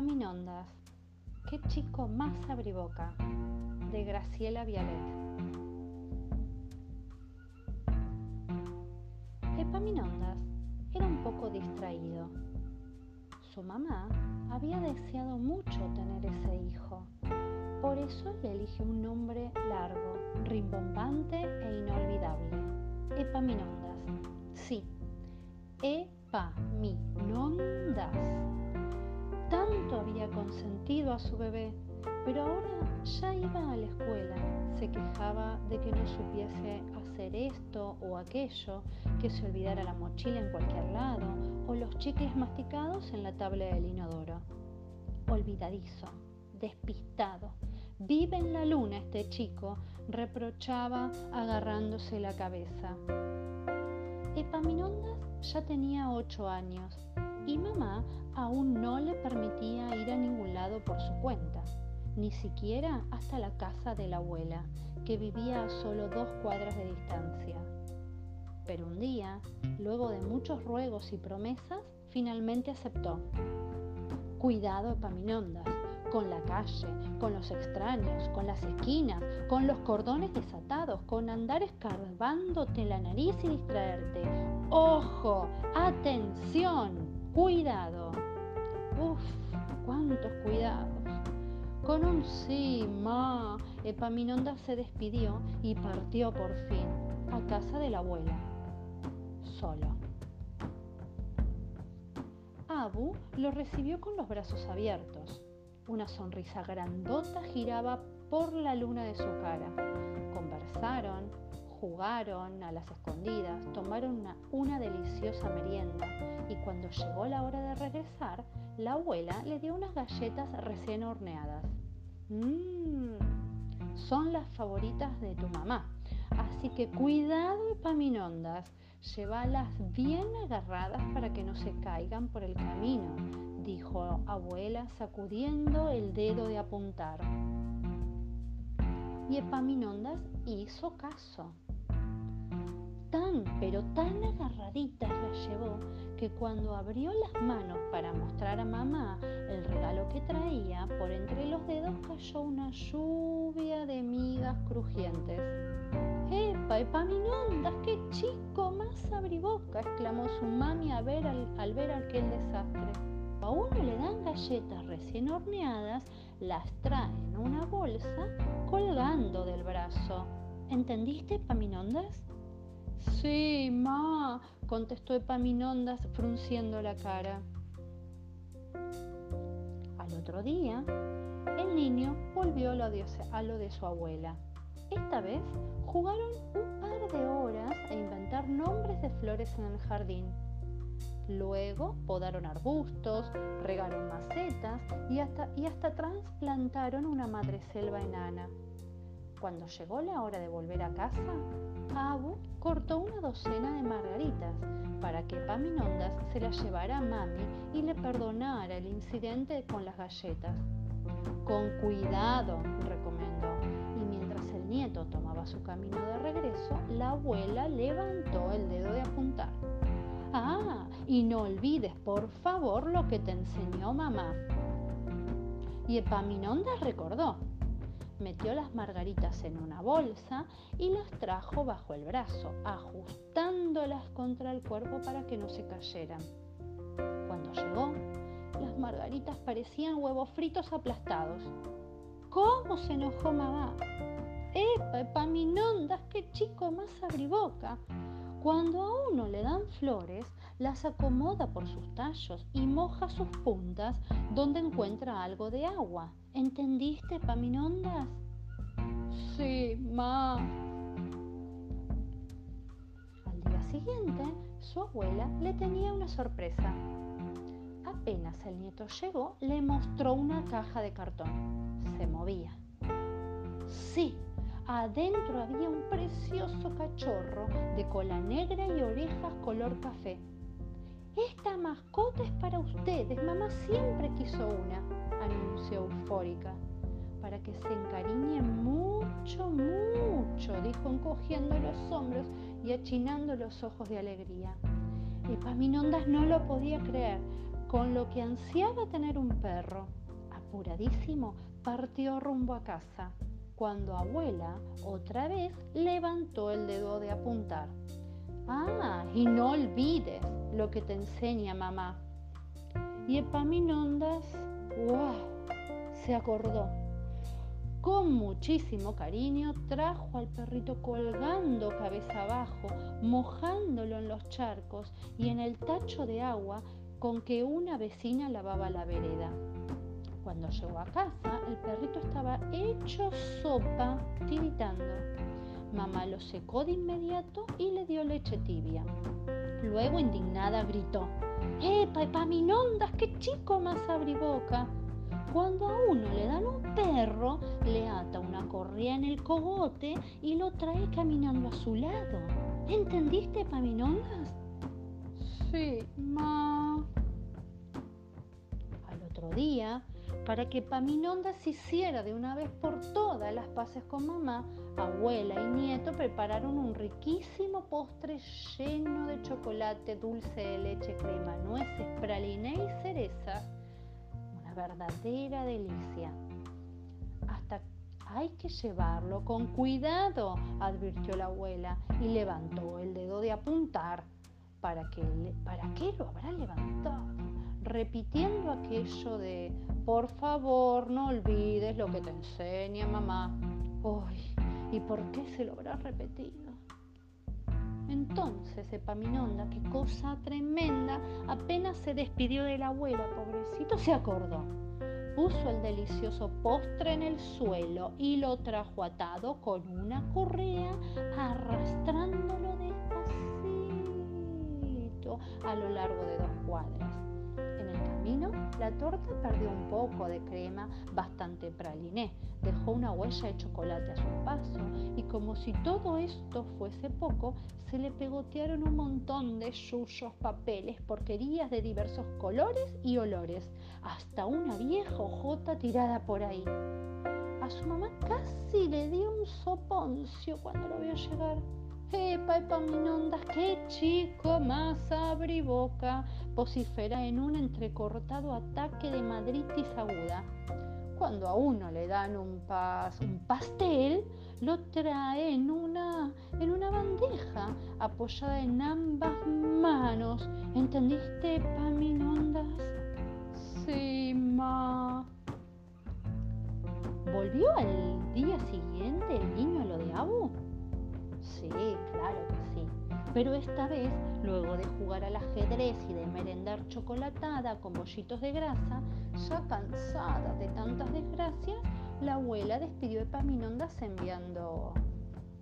Epaminondas, qué chico más abriboca, de Graciela Vialet. Epaminondas era un poco distraído. Su mamá había deseado mucho tener ese hijo. Por eso le elige un nombre largo, rimbombante e inolvidable. Epaminondas. Sí, Epaminondas. Tanto había consentido a su bebé, pero ahora ya iba a la escuela. Se quejaba de que no supiese hacer esto o aquello, que se olvidara la mochila en cualquier lado o los chicles masticados en la tabla del inodoro. Olvidadizo, despistado, vive en la luna este chico, reprochaba agarrándose la cabeza. Epaminondas ya tenía ocho años y mamá aún no le permitía ir a ningún lado por su cuenta, ni siquiera hasta la casa de la abuela, que vivía a solo dos cuadras de distancia. Pero un día, luego de muchos ruegos y promesas, finalmente aceptó. Cuidado, Epaminondas, con la calle, con los extraños, con las esquinas, con los cordones desatados, con andar escarbándote la nariz y distraerte. ¡Ojo! ¡Atención! ¡Cuidado! ¡Uf! ¡Cuántos cuidados! Con un sí, ma, Epaminondas se despidió y partió por fin a casa de la abuela, solo. Abu lo recibió con los brazos abiertos. Una sonrisa grandota giraba por la luna de su cara. Conversaron, jugaron a las escondidas, tomaron una, deliciosa merienda y cuando llegó la hora de regresar, la abuela le dio unas galletas recién horneadas. Mmm, son las favoritas de tu mamá, así que cuidado Epaminondas, llévalas bien agarradas para que no se caigan por el camino dijo abuela sacudiendo el dedo de apuntar. Y Epaminondas hizo caso. Tan, pero tan agarraditas las llevó que cuando abrió las manos para mostrar a mamá el regalo que traía, por entre los dedos cayó una lluvia de migas crujientes. ¡Epa, Epaminondas, qué chico más abriboca! exclamó su mami al ver, al ver aquel desastre. A uno le dan galletas recién horneadas, las trae en una bolsa colgando del brazo. ¿Entendiste, Epaminondas? Sí, ma, contestó Epaminondas frunciendo la cara. Al otro día, el niño volvió a lo de su abuela. Esta vez jugaron un par de horas a inventar nombres de flores en el jardín. Luego podaron arbustos, regaron macetas y hasta, y hasta trasplantaron una madreselva enana. Cuando llegó la hora de volver a casa, Abu cortó una docena de margaritas para que Paminondas se las llevara a Mami y le perdonara el incidente con las galletas. Con cuidado, recomendó, y mientras el nieto tomaba su camino de regreso, la abuela levantó el dedo de apuntar. Ah, y no olvides, por favor, lo que te enseñó mamá. Y Epaminondas recordó. Metió las margaritas en una bolsa y las trajo bajo el brazo, ajustándolas contra el cuerpo para que no se cayeran. Cuando llegó, las margaritas parecían huevos fritos aplastados. ¿Cómo se enojó mamá? ¡Epa, Epaminondas, qué chico más abriboca! Cuando a uno le dan flores, las acomoda por sus tallos y moja sus puntas donde encuentra algo de agua. ¿Entendiste, Paminondas? Sí, ma. Al día siguiente, su abuela le tenía una sorpresa. Apenas el nieto llegó, le mostró una caja de cartón. Se movía. Sí, Adentro había un precioso cachorro de cola negra y orejas color café. Esta mascota es para ustedes, mamá siempre quiso una, anunció eufórica, para que se encariñe mucho, mucho, dijo encogiendo los hombros y achinando los ojos de alegría. Epaminondas no lo podía creer. con lo que ansiaba tener un perro. Apuradísimo, partió rumbo a casa, cuando abuela otra vez levantó el dedo de apuntar. Ah, y no olvides lo que te enseña mamá. Y Epaminondas, ¡wow! Se acordó. Con muchísimo cariño trajo al perrito colgando cabeza abajo, mojándolo en los charcos y en el tacho de agua con que una vecina lavaba la vereda. Cuando llegó a casa, el perrito estaba hecho sopa, tiritando. Mamá lo secó de inmediato y le dio leche tibia. Luego, indignada, gritó: ¡Epa, epaminondas! ¡Qué chico más abriboca! Cuando a uno le dan un perro, le ata una correa en el cogote y lo trae caminando a su lado. ¿Entendiste, Paminondas? Sí, ma. Al otro día, para que Paminondas hiciera de una vez por todas las paces con mamá, abuela y nieto prepararon un riquísimo postre lleno de chocolate, dulce de leche, crema, nueces, praliné y cereza verdadera delicia. Hay que llevarlo con cuidado, advirtió la abuela y levantó el dedo de apuntar. ¿Para qué, ¿Para qué lo habrá levantado? Repitiendo aquello de, por favor, no olvides lo que te enseña mamá. Uy, ¿y por qué se lo habrá repetido? Entonces Epaminonda, qué cosa tremenda, apenas se despidió de la abuela, pobrecito, se acordó. Puso el delicioso postre en el suelo y lo trajo atado con una correa, arrastrándolo despacito a lo largo de dos cuadras. En el camino, la torta perdió un poco de crema, bastante praliné, dejó una huella de chocolate a su paso y como si todo esto fuese poco, se le pegotearon un montón de yuyos, papeles, porquerías de diversos colores y olores, hasta una vieja hojota tirada por ahí. A su mamá casi le dio un soponcio cuando lo vio llegar. ¡Epa, Epaminondas! ¡Qué chico más abriboca! vocifera en un entrecortado ataque de madritis aguda. Cuando a uno le dan un, un pastel, lo trae en una, en una bandeja apoyada en ambas manos. ¿Entendiste, Epaminondas? Sí, ma. ¿Volvió al día siguiente el niño a lo de Abu? Sí, claro que sí. Pero esta vez, luego de jugar al ajedrez y de merendar chocolatada con bollitos de grasa, ya cansada de tantas desgracias, la abuela despidió a Epaminondas enviando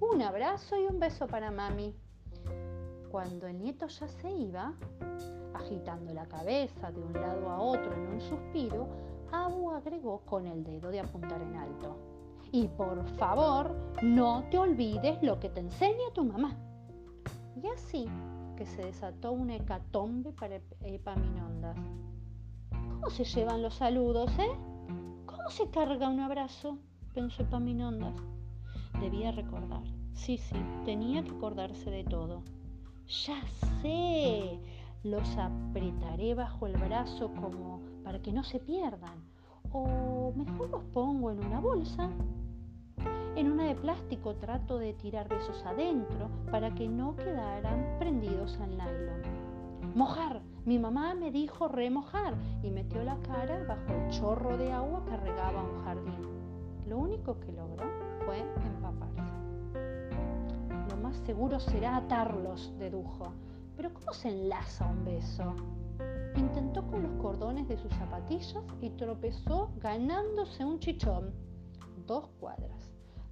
un abrazo y un beso para mami. Cuando el nieto ya se iba, agitando la cabeza de un lado a otro en un suspiro, Abu agregó con el dedo de apuntar en alto. Y por favor, no te olvides lo que te enseña tu mamá. Y así que se desató una hecatombe para Epaminondas. ¿Cómo se llevan los saludos, eh? ¿Cómo se carga un abrazo? pensó Epaminondas. Debía recordar. Sí, sí, tenía que acordarse de todo. Ya sé, los apretaré bajo el brazo como para que no se pierdan. O mejor los pongo en una bolsa en una de plástico trato de tirar besos adentro para que no quedaran prendidos al nylon. Mojar. Mi mamá me dijo remojar y metió la cara bajo el chorro de agua que regaba un jardín. Lo único que logró fue empaparse. Lo más seguro será atarlos, dedujo. Pero ¿cómo se enlaza un beso? Intentó con los cordones de sus zapatillas y tropezó ganándose un chichón. Dos cuadras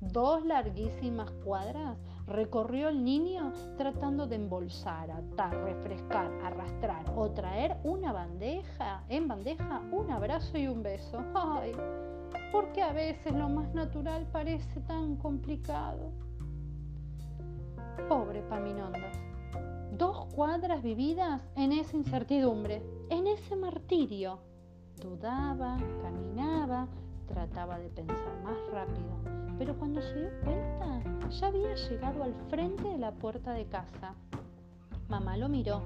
dos larguísimas cuadras recorrió el niño tratando de embolsar, atar, refrescar, arrastrar o traer una bandeja, en bandeja, un abrazo y un beso. Ay, porque a veces lo más natural parece tan complicado. Pobre Paminondas. Dos cuadras vividas en esa incertidumbre, en ese martirio. Dudaba, caminaba, trataba de pensar más rápido, pero cuando se dio cuenta ya había llegado al frente de la puerta de casa. Mamá lo miró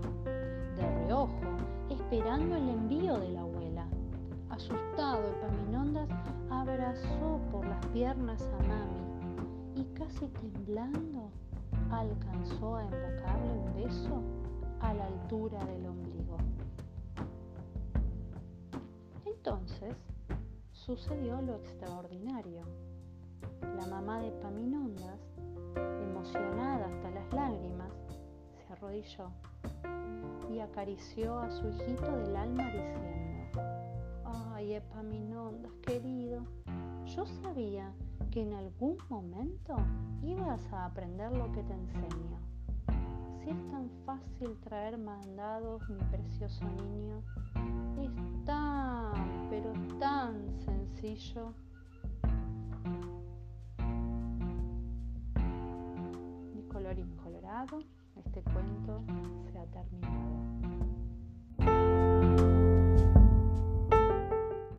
de reojo, esperando el envío de la abuela. Asustado, Epaminondas abrazó por las piernas a Mami y casi temblando alcanzó a invocarle un beso a la altura del ombligo. Entonces sucedió lo extraordinario. La mamá de Paminondas, emocionada hasta las lágrimas, se arrodilló y acarició a su hijito del alma diciendo, ay Epaminondas querido, yo sabía que en algún momento ibas a aprender lo que te enseño. Si es tan fácil traer mandados, mi precioso niño, es tan, pero tan sencillo. Mi colorín colorado, este cuento se ha terminado.